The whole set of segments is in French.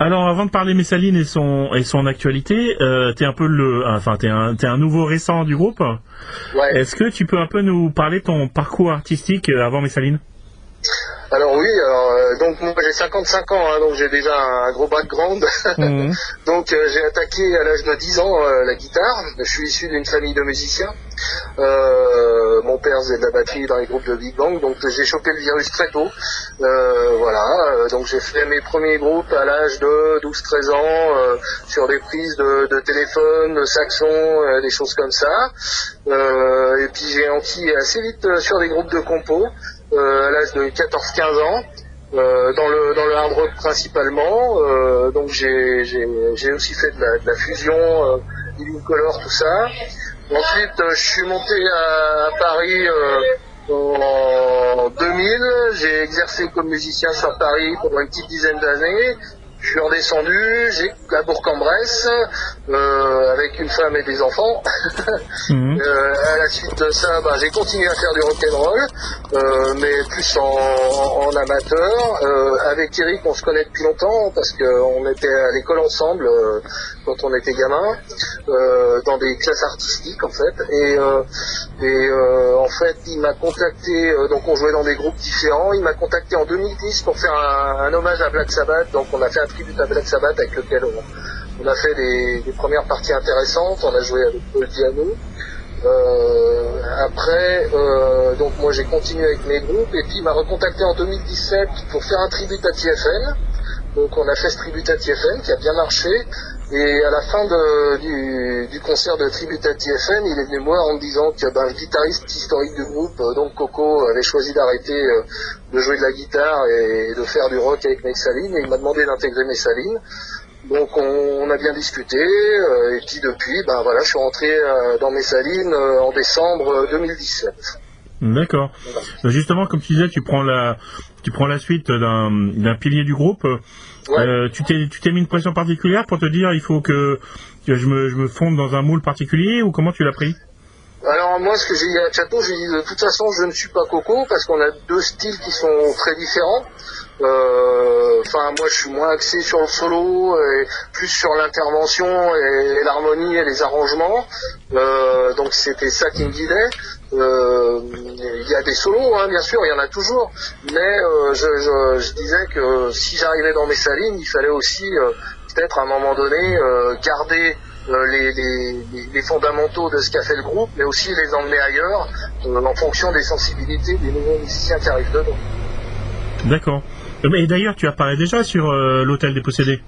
Alors avant de parler Messaline et son et son actualité, euh, t'es un peu le, enfin t'es un t'es un nouveau récent du groupe. Ouais. Est-ce que tu peux un peu nous parler de ton parcours artistique euh, avant Messaline Alors oui, alors, euh, donc moi j'ai 55 ans, hein, donc j'ai déjà un gros background. Mhm. donc euh, j'ai attaqué à l'âge de 10 ans euh, la guitare. Je suis issu d'une famille de musiciens. Euh, mon père faisait de la batterie dans les groupes de Big Bang, donc j'ai chopé le virus très tôt. Euh, voilà, donc j'ai fait mes premiers groupes à l'âge de 12-13 ans euh, sur des prises de, de téléphone, de saxon, euh, des choses comme ça. Euh, et puis j'ai enquillé assez vite sur des groupes de compos à l'âge de 14-15 ans. euh, dans le dans le hard rock principalement. Euh, donc j'ai j'ai j'ai aussi fait de la, de la fusion euh, Living Color tout ça. Ensuite euh, je suis monté à, à Paris euh, en 2000 j'ai exercé comme musicien sur Paris pendant une petite dizaine d'années je suis redescendu, j'ai à Bourg-en-Bresse euh, avec une femme et des enfants. Mhm. Euh, à la suite de ça, bah, j'ai continué à faire du rock'n'roll, euh, mais plus en, en amateur. Euh, avec Eric, on se connaît depuis longtemps parce qu'on était à l'école ensemble euh, quand on était gamin, euh, dans des classes artistiques en fait. Et, euh, et euh, en fait, il m'a contacté, euh, donc on jouait dans des groupes différents. Il m'a contacté en 2010 pour faire un, un hommage à Black Sabbath. Donc on a fait un tribut à Black Sabbath avec lequel on, a fait des, des premières parties intéressantes. On a joué avec Paul Diano. Euh, après, euh, donc moi j'ai continué avec mes groupes et puis il m'a recontacté en 2017 pour faire un tribut à TFN. Donc on a fait ce tribut à TFN qui a bien marché. Et à la fin du, concert de tribut à TFN, il est venu me voir en me disant que ben, le guitariste historique du groupe, euh, donc Coco, avait choisi d'arrêter euh, de jouer de la guitare et de faire du rock avec Messaline. Et il m'a demandé d'intégrer Messaline. Donc on, a bien discuté euh, et puis depuis, ben voilà, je suis rentré dans Messaline en décembre euh, 2017. D'accord. Euh, Justement, comme tu disais, tu prends la tu prends la suite d'un pilier du groupe. Ouais. Euh, tu t'es mis une pression particulière pour te dire il faut que, que je me je me fonde dans un moule particulier ou comment tu l'as pris? Alors moi, ce que j'ai dit à Chateau, j'ai dit de toute façon, je ne suis pas Coco parce qu'on a deux styles qui sont très différents. Euh, Enfin, moi, je suis moins axé sur le solo et plus sur l'intervention et, l'harmonie et les arrangements. Euh, donc c'était ça qui me guidait. Euh, Il y a des solos, hein, bien sûr, il y en a toujours, mais euh, je, je, je disais que si j'arrivais dans mes salines, il fallait aussi euh, peut-être à un moment donné garder les, les, les- les fondamentaux de ce qu'a fait le groupe, mais aussi les emmener ailleurs en fonction des sensibilités des nouveaux musiciens qui arrivent dedans. D'accord. Et d'ailleurs, tu apparais déjà sur l'hôtel des possédés.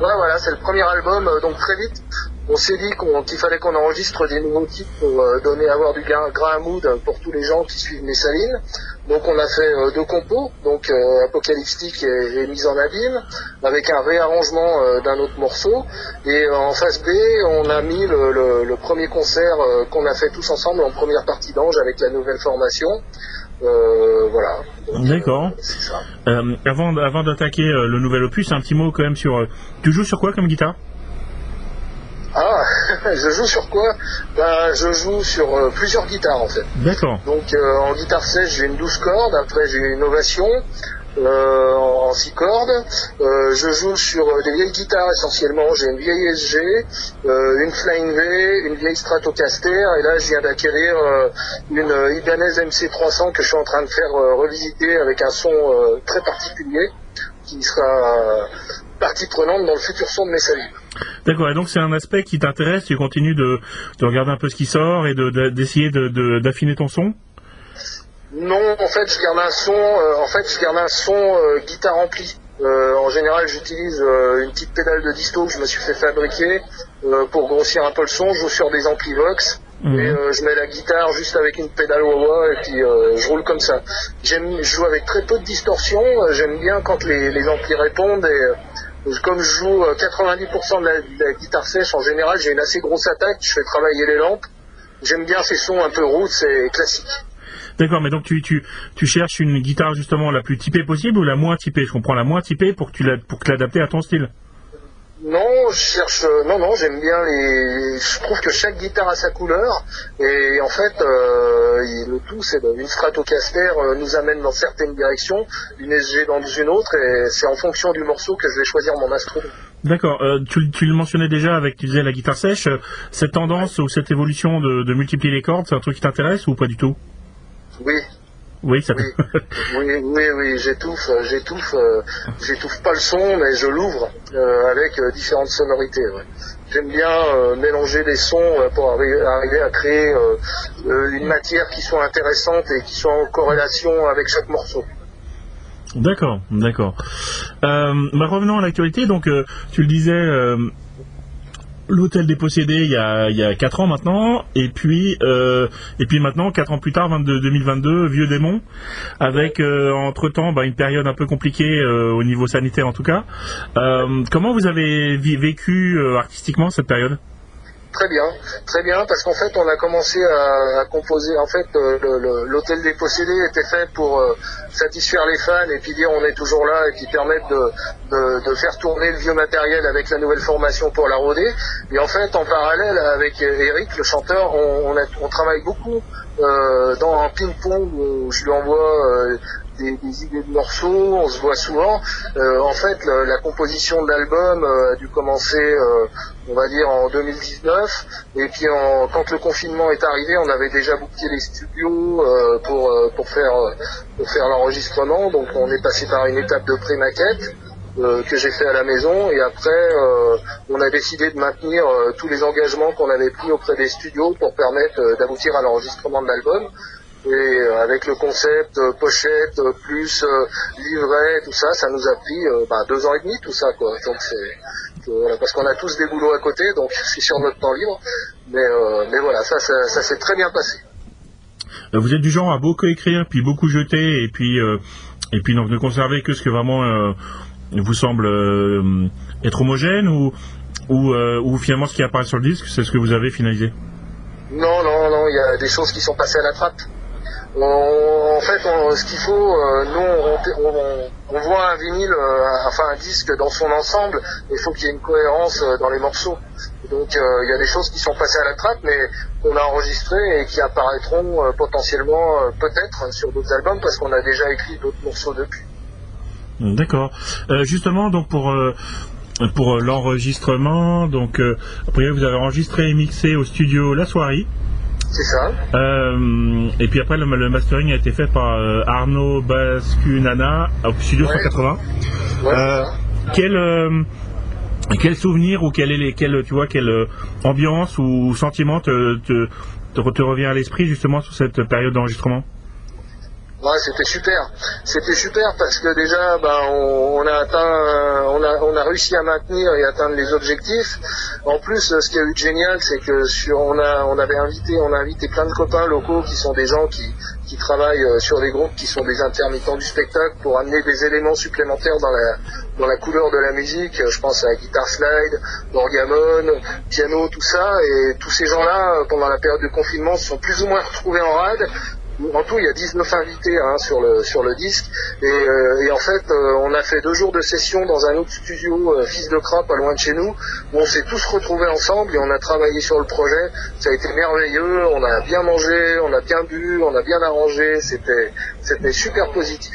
Ouais, voilà, c'est le premier album, donc très vite, on s'est dit qu'il fallait qu'on enregistre des nouveaux titres pour euh, donner, avoir du grain, grain à mood pour tous les gens qui suivent Messaline. Donc on a fait euh, deux compos, donc euh, Apocalyptique et, et Mise en Abîme, avec un réarrangement euh, d'un autre morceau. Et en face B, on a mis le, le- le premier concert qu'on a fait tous ensemble en première partie d'Ange avec la nouvelle formation. Euh, voilà. D'accord. euh, c'est ça. Euh, avant avant d'attaquer le nouvel opus, un petit mot quand même sur. tu joues sur quoi comme guitare? Je joue sur quoi? Ben, je joue sur euh, plusieurs guitares en fait. D'accord. Donc euh, en guitare sèche, j'ai une 12 cordes, après j'ai une ovation euh, en 6 cordes. Euh, je joue sur euh, des vieilles guitares essentiellement, j'ai une vieille SG, euh, une Flying V, une vieille Stratocaster, et là je viens d'acquérir une Ibanez MC300 que je suis en train de faire revisiter avec un son euh, très particulier qui sera partie prenante dans le futur son de mes salines. D'accord. Et donc c'est un aspect qui t'intéresse. Tu continues de, de regarder un peu ce qui sort et de- de- d'essayer de, d'affiner ton son? Non, en fait, je garde un son. euh, en fait, je garde un son euh, guitare ampli. Euh, en général, j'utilise euh, une petite pédale de disto que je me suis fait fabriquer euh, pour grossir un peu le son. Je joue sur des amplis Vox Mhm. et je mets la guitare juste avec une pédale wah et puis je roule comme ça. J'aime, je joue avec très peu de distorsion. J'aime bien quand les, les amplis répondent et comme je joue euh, 90% de la, de la guitare sèche, en général, j'ai une assez grosse attaque. Je fais travailler les lampes. J'aime bien ces sons un peu roots et classiques. D'accord. Mais donc tu, cherches une guitare justement la plus typée possible ou la moins typée? Je comprends la moins typée pour que tu la, pour que l'adapter à ton style. Non, je cherche. euh, Non, non, j'aime bien les. Je trouve que chaque guitare a sa couleur, et en fait, euh, le tout, c'est une Stratocaster euh, nous amène dans certaines directions, une SG dans une autre, et c'est en fonction du morceau que je vais choisir mon instrument. D'accord. Euh, tu, tu le mentionnais déjà avec, tu disais la guitare sèche. Cette tendance ou cette évolution de, de multiplier les cordes, c'est un truc qui t'intéresse ou pas du tout? Oui, Oui, ça. Oui. oui, oui, oui, j'étouffe, euh, j'étouffe, euh, j'étouffe pas le son, mais je l'ouvre euh, avec euh, différentes sonorités. ouais. J'aime bien mélanger les sons pour arri- arriver à créer une matière qui soit intéressante et qui soit en corrélation avec chaque morceau. D'accord, d'accord. Bah, revenons à l'actualité. Donc, tu le disais, l'hôtel des possédés il y a il quatre ans maintenant, et puis euh, et puis maintenant quatre ans plus tard, 22, 2022, vieux démon, avec entre temps une période un peu compliquée euh, au niveau sanitaire en tout cas. Euh, comment vous avez vécu euh, artistiquement cette période? Très bien, très bien, parce qu'en fait, on a commencé à, à composer. En fait, euh, l'hôtel des possédés était fait pour euh, satisfaire les fans et puis dire on est toujours là et puis permettre de, de, de faire tourner le vieux matériel avec la nouvelle formation pour la rôder. Et en fait, en parallèle avec Eric, le chanteur, on, on, a- on travaille beaucoup euh, dans un ping-pong où je lui envoie euh, des, des idées de morceaux, on se voit souvent. Euh, en fait, le- la composition de l'album euh, a dû commencer, euh, on va dire, en 2019. Et puis, en- quand le confinement est arrivé, on avait déjà booké les studios euh, pour, euh, pour faire, euh, pour faire l'enregistrement. Donc, on est passé par une étape de pré-maquette. euh, que j'ai fait à la maison et après euh, on a décidé de maintenir euh, tous les engagements qu'on avait pris auprès des studios pour permettre d'aboutir à l'enregistrement de l'album et euh, avec le concept euh, pochette euh, plus livret tout ça ça nous a pris bah, deux ans et demi tout ça quoi donc c'est voilà, parce qu'on a tous des boulots à côté donc c'est sur notre temps libre mais euh, mais voilà ça ça, ça s'est très bien passé Vous êtes du genre à beaucoup écrire, puis beaucoup jeter, et puis euh, et puis donc ne conserver que ce que vraiment euh, vous semble être homogène ou ou, ou finalement ce qui apparaît sur le disque, c'est ce que vous avez finalisé? Non, non, non, il y a des choses qui sont passées à la trappe. On- en fait, ce qu'il faut, euh, nous, on, voit un vinyle, euh, enfin un disque dans son ensemble, il faut qu'il y ait une cohérence euh, dans les morceaux. Donc, il y a des choses qui sont passées à la trappe, mais qu'on a enregistrées et qui apparaîtront potentiellement, peut-être, sur d'autres albums, parce qu'on a déjà écrit d'autres morceaux depuis. D'accord. Euh, justement, donc pour pour l'enregistrement, donc après vous avez enregistré et mixé au studio La Soirée. C'est ça Euh, et puis après le, le mastering a été fait par euh, Arnaud Bascunana au studio Ouais. 180. Ouais, Euh, quel quel souvenir ou quel est les quel tu vois quelle ambiance ou sentiment te te, te, te revient à l'esprit justement sur cette période d'enregistrement? C'était super. C'était super parce que déjà, ben, on, a atteint, on a, on a réussi à maintenir et atteindre les objectifs. En plus, euh, ce qui a eu de génial, c'est que sur, on a, on avait invité, on a invité plein de copains locaux qui sont des gens qui, qui travaillent euh, sur des groupes qui sont des intermittents du spectacle pour amener des éléments supplémentaires dans la, dans la couleur de la musique. Euh, Je pense à la guitare slide, l'orgamon, piano, tout ça. Et tous ces gens-là, euh, pendant la période de confinement, se sont plus ou moins retrouvés en rade. En tout, il y a 19 invités hein, sur le disque et, euh, en fait, euh, on a fait deux jours de session dans un autre studio, euh, Fils de Crabe, pas loin de chez nous, où on s'est tous retrouvés ensemble et on a travaillé sur le projet. Ça a été merveilleux. On a bien mangé, on a bien bu, on a bien arrangé. C'était super positif.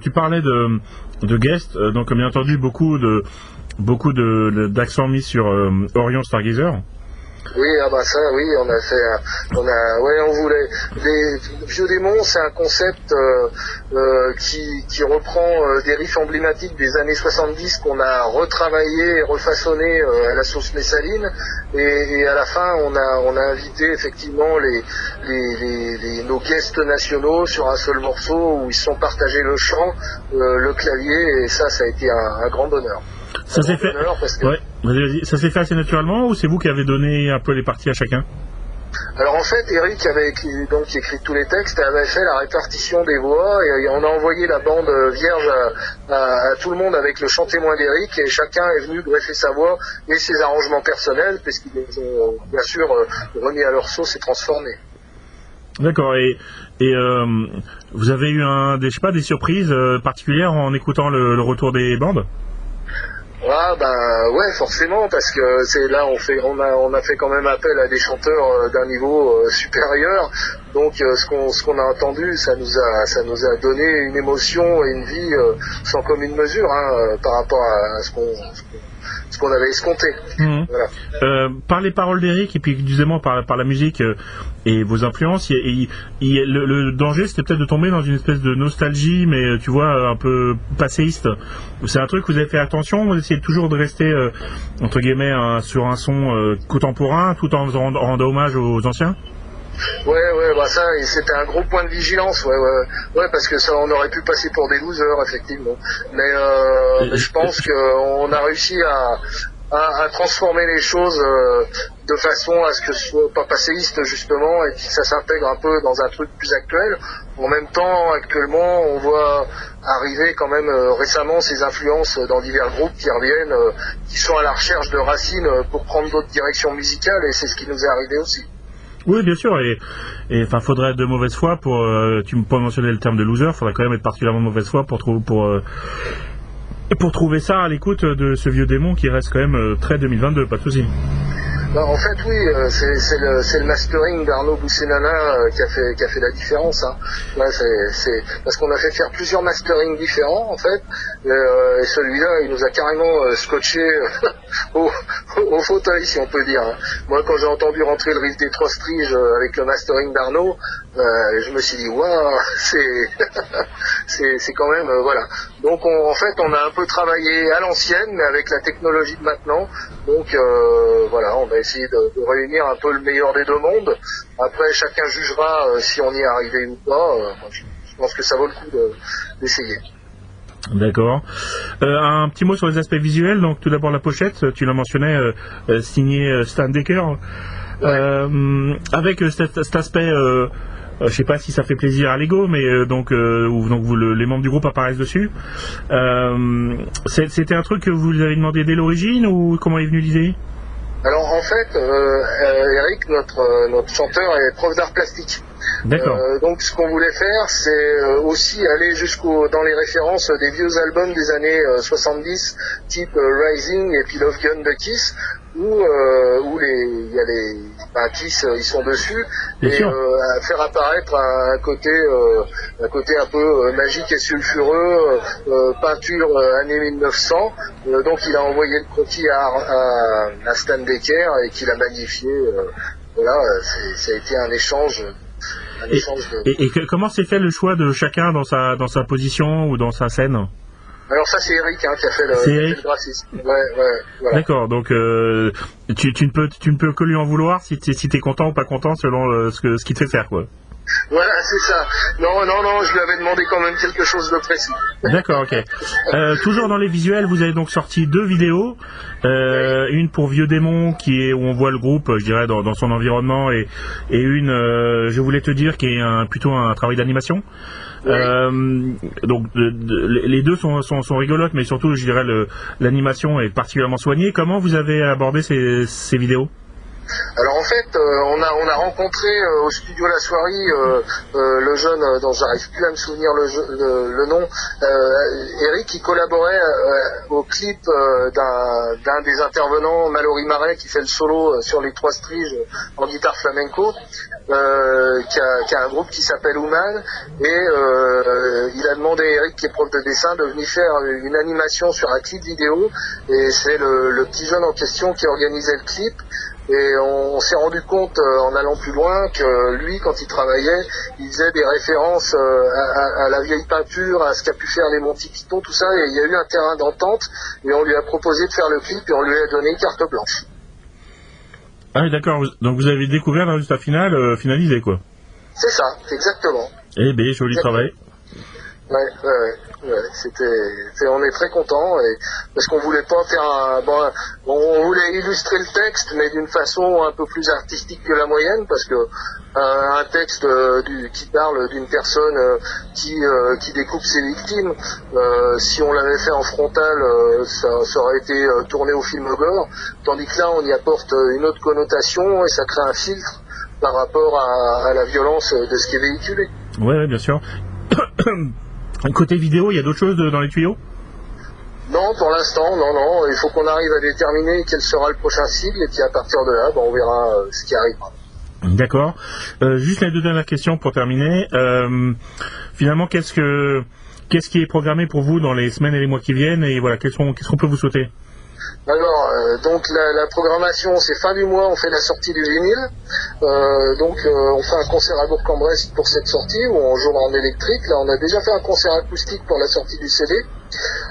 Tu parlais de, guests, donc bien entendu beaucoup de d'accents mis sur Orion Stargazer. Oui, ah bah ça, oui, on a fait, un- on a, ouais, on voulait. Les vieux démons, c'est un concept euh, euh, qui, qui reprend euh, des riffs emblématiques des années 70 qu'on a retravaillé et refaçonné euh, à la sauce messaline. Et, et à la fin, on a, on a invité effectivement les, les, les, les- nos guests nationaux sur un seul morceau où ils sont partagés le chant, euh, le clavier, et ça, ça a été un, un grand bonheur. Ça s'est fait. Ça s'est fait assez naturellement ou c'est vous qui avez donné un peu les parties à chacun? Alors en fait, Eric avait écrit, donc écrit tous les textes et avait fait la répartition des voix et on a envoyé la bande vierge à, à- à tout le monde avec le chant témoin d'Eric et chacun est venu greffer sa voix et ses arrangements personnels puisqu'ils les ont bien sûr euh, remis à leur sauce et transformés. D'accord. Et et euh, vous avez eu un des je sais pas des surprises euh, particulières en écoutant le, le retour des bandes? Ah ben ouais forcément parce que c'est là on fait on a on a fait quand même appel à des chanteurs euh, d'un niveau euh, supérieur. Donc euh, ce qu'on ce qu'on a entendu ça nous a ça nous a donné une émotion et une vie sans commune mesure hein, par rapport à ce qu'on ce qu'on avait escompté. Mhm. Euh, par les paroles d'Eric et puis justement par, par la musique euh, et vos influences, le, danger c'était peut-être de tomber dans une espèce de nostalgie, mais euh, tu vois un peu passéiste. C'est un truc que vous avez fait attention, vous essayez toujours de rester entre guillemets sur un son contemporain tout en rendant hommage aux anciens? Ouais, ouais, bah ça, c'était un gros point de vigilance, ouais, ouais, ouais, parce que ça, on aurait pu passer pour des losers, effectivement. Mais, euh, je pense qu'on a réussi à, à, transformer les choses euh, de façon à ce que ce soit pas passéiste justement et que ça s'intègre un peu dans un truc plus actuel. En même temps, actuellement, on voit arriver quand même euh, récemment ces influences dans divers groupes qui reviennent, euh, qui sont à la recherche de racines pour prendre d'autres directions musicales et c'est ce qui nous est arrivé aussi. Oui, bien sûr. Et, enfin, faudrait être de mauvaise foi pour. Euh, tu me pas mentionner le terme de loser. Faudrait quand même être particulièrement de mauvaise foi pour trouver pour euh, pour trouver ça à l'écoute de ce vieux démon qui reste quand même euh, très 2022. Pas de souci. Bah, en fait, oui, euh, c'est le, mastering d'Arnaud Boussenana euh, qui, a fait, qui a fait la différence. Hein. parce qu'on a fait faire plusieurs masterings différents, en fait. Euh, et celui-là, il nous a carrément scotché au, au, fauteuil, si on peut dire. Hein. Moi, quand j'ai entendu rentrer le riff des trois striges avec le mastering d'Arnaud, je me suis dit, waouh, c'est c'est quand même... voilà. Donc, en fait, on a un peu travaillé à l'ancienne, mais avec la technologie de maintenant. Donc, voilà, on a essayer de, réunir un peu le meilleur des deux mondes. Après, chacun jugera euh, si on y est arrivé ou pas. Euh, je, pense que ça vaut le coup d'essayer. D'accord. Euh, un petit mot sur les aspects visuels. Donc, tout d'abord la pochette. Tu l'as mentionné, signé Stan Decker. avec cet, aspect je sais pas si ça fait plaisir à Lego, mais donc, donc vous, les membres du groupe apparaissent dessus. C'était un truc que vous avez demandé dès l'origine ou comment est venue l'idée? Alors en fait, euh, euh, Eric, notre, euh, notre chanteur, est prof d'art plastique. D'accord. donc ce qu'on voulait faire, c'est aussi aller jusqu'au dans les références des vieux albums des années 70, type Rising et puis Love Gun de Kiss, où, où les, il y a les ben, Kiss, ils sont dessus, et faire apparaître un, côté, un côté un peu magique et sulfureux, peinture années 1900. donc il a envoyé le croquis à, à, à Stan Decker et qu'il a magnifié. voilà, ça a été un échange et, comment s'est fait le choix de chacun dans sa, dans sa position ou dans sa scène? Alors ça c'est Eric hein, qui a fait le, graphisme. Ouais, ouais, D'accord, donc euh, tu, tu, ne peux, tu ne peux que lui en vouloir si tu si es content ou pas content selon ce, que, ce qu'il te fait faire. quoi. Voilà, c'est ça. Non, non, non, je lui avais demandé quand même quelque chose de précis. D'accord, ok. Euh, toujours dans les visuels, vous avez donc sorti deux vidéos. Euh, une pour Vieux Démon, qui est où on voit le groupe, je dirais, dans, son environnement, et, et une, euh, je voulais te dire, qui est un, plutôt un travail d'animation. Donc les deux sont, sont, sont, rigolotes, mais surtout, je dirais, l'animation est particulièrement soignée. Comment vous avez abordé ces, ces vidéos? Alors en fait, euh, on, a, on a rencontré euh, au studio La Soirée euh, le jeune dont j'arrive plus à me souvenir le, le, nom, Eric, qui collaborait au clip d'un des intervenants, Mallory Marais, qui fait le solo sur les trois striges en guitare flamenco, qui a, qui, a, un groupe qui s'appelle Ouman, et il a demandé à Eric, qui est prof de dessin, de venir faire une animation sur un clip vidéo, et c'est le petit jeune en question qui organisait le clip. Et on, s'est rendu compte euh, en allant plus loin que lui, quand il travaillait, il faisait des références euh, à, la vieille peinture, à ce qu'a pu faire les Monty Python, tout ça. Et il y a eu un terrain d'entente et on lui a proposé de faire le clip et on lui a donné carte blanche. Ah oui, d'accord. Donc vous avez découvert le résultat final euh, finalisé, quoi. C'est ça, exactement. Eh bien, joli travail. Ouais, ouais, ouais. C'était, on est très content et parce qu'on voulait pas faire un, bon, on voulait illustrer le texte, mais d'une façon un peu plus artistique que la moyenne, parce que euh, un texte euh, qui parle d'une personne euh, qui, qui découpe ses victimes, si on l'avait fait en frontal, ça, aurait été tourné au film gore, tandis que là, on y apporte une autre connotation et ça crée un filtre par rapport à, la violence de ce qui est véhiculé. Ouais, bien sûr. Côté vidéo, il y a d'autres choses dans les tuyaux? Non, pour l'instant, non, non. Il faut qu'on arrive à déterminer quel sera le prochain cible et puis à partir de là, ben, on verra euh, ce qui arrivera. D'accord. Euh, juste les deux dernières questions pour terminer. Euh, finalement, qu'est-ce que qu'est-ce qui est programmé pour vous dans les semaines et les mois qui viennent et voilà, qu'est-ce qu'on qu'est-ce qu'on peut vous souhaiter? Alors, euh, donc la, la programmation, c'est fin du mois, on fait la sortie du vinyle. Euh, donc euh, on fait un concert à Bourg-en-Bresse pour cette sortie où on jouera en électrique. Là, on a déjà fait un concert acoustique pour la sortie du CD.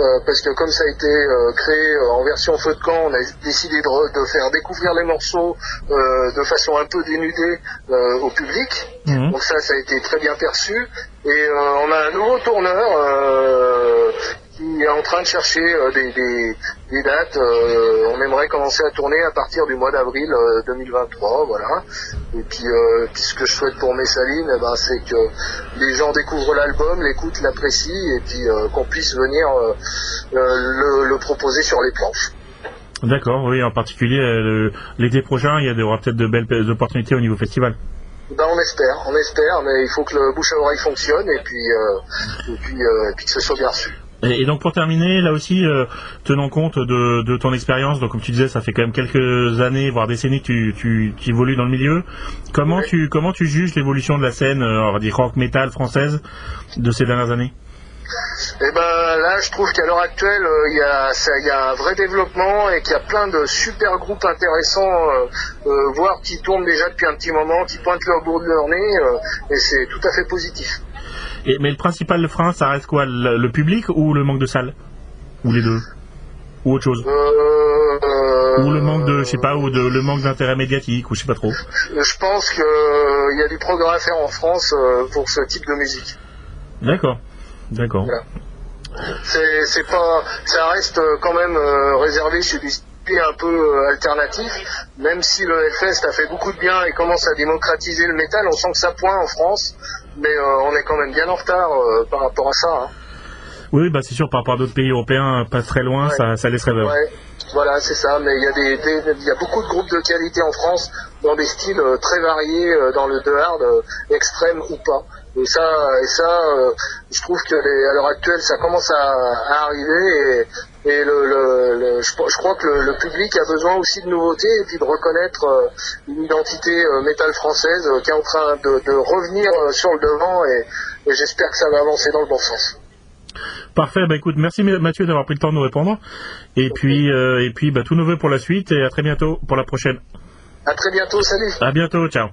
Euh, parce que comme ça a été euh, créé euh, en version feu de camp, on a décidé de, de faire découvrir les morceaux euh, de façon un peu dénudée euh, au public. Mhm. Donc ça, ça a été très bien perçu. Et euh, on a un nouveau tourneur euh, qui est en train de chercher euh, des, des- des dates. Euh, on aimerait commencer à tourner à partir du mois d'avril euh, 2023, voilà. Et puis, euh, puis ce que je souhaite pour Messaline, eh ben, c'est que les gens découvrent l'album, l'écoutent, l'apprécient, et puis euh, qu'on puisse venir euh, euh, le, le proposer sur les planches. D'accord, oui, en particulier euh, l'été prochain, il y aura peut-être de belles opportunités au niveau festival. Ben, on espère, on espère, mais il faut que le bouche à oreille fonctionne et puis, euh, et puis, euh, et puis que ce soit bien reçu. Et, et donc pour terminer, là aussi, euh, tenant compte de, de ton expérience, donc comme tu disais, ça fait quand même quelques années, voire décennies que tu, tu, tu évolues dans le milieu. Comment tu comment tu juges l'évolution de la scène, euh, on va dire rock metal française, de ces dernières années? Et ben là, je trouve qu'à l'heure actuelle, euh, il y, a, y un vrai développement et qu'il y a plein de super groupes intéressants, euh, euh, voire qui tournent déjà depuis un petit moment, qui pointent leur bout de leur nez, et c'est tout à fait positif. Et, Mais le principal frein, ça reste quoi le, le public ou le manque de salles Ou les deux? Ou autre chose? Euh, euh, Ou le manque de, je sais pas, ou de, le manque d'intérêt médiatique, ou je sais pas trop? Je pense qu'il y a du progrès à faire en France euh, pour ce type de musique. D'accord, d'accord. Voilà. C'est, pas, ça reste euh, quand même euh, réservé chez des un peu euh, alternatifs. Même si le Hellfest a fait beaucoup de bien et commence à démocratiser le métal, on sent que ça pointe en France, mais euh, on est quand même bien en retard euh, par rapport à ça. hein. Oui, bah c'est sûr, par rapport à d'autres pays européens, pas très loin, Ouais. ça, ça laisse rêveur. Ouais, voilà, c'est ça. Mais il y a des, des- il y a beaucoup de groupes de qualité en France dans des styles euh, très variés, euh, dans le de hard euh, extrême ou pas. Et ça, et ça, euh, je trouve que les- à l'heure actuelle, ça commence à, à arriver. Et, et le, le- le- je, je crois que le, le public a besoin aussi de nouveautés et puis de reconnaître euh, une identité euh, métal française euh, qui est en train de, de revenir sur le devant. Et, et j'espère que ça va avancer dans le bon sens. Parfait, bah écoute, merci Mathieu d'avoir pris le temps de nous répondre. Et puis, et puis bah, tout vœux pour la suite et à très bientôt pour la prochaine. À très bientôt, salut. À bientôt, ciao.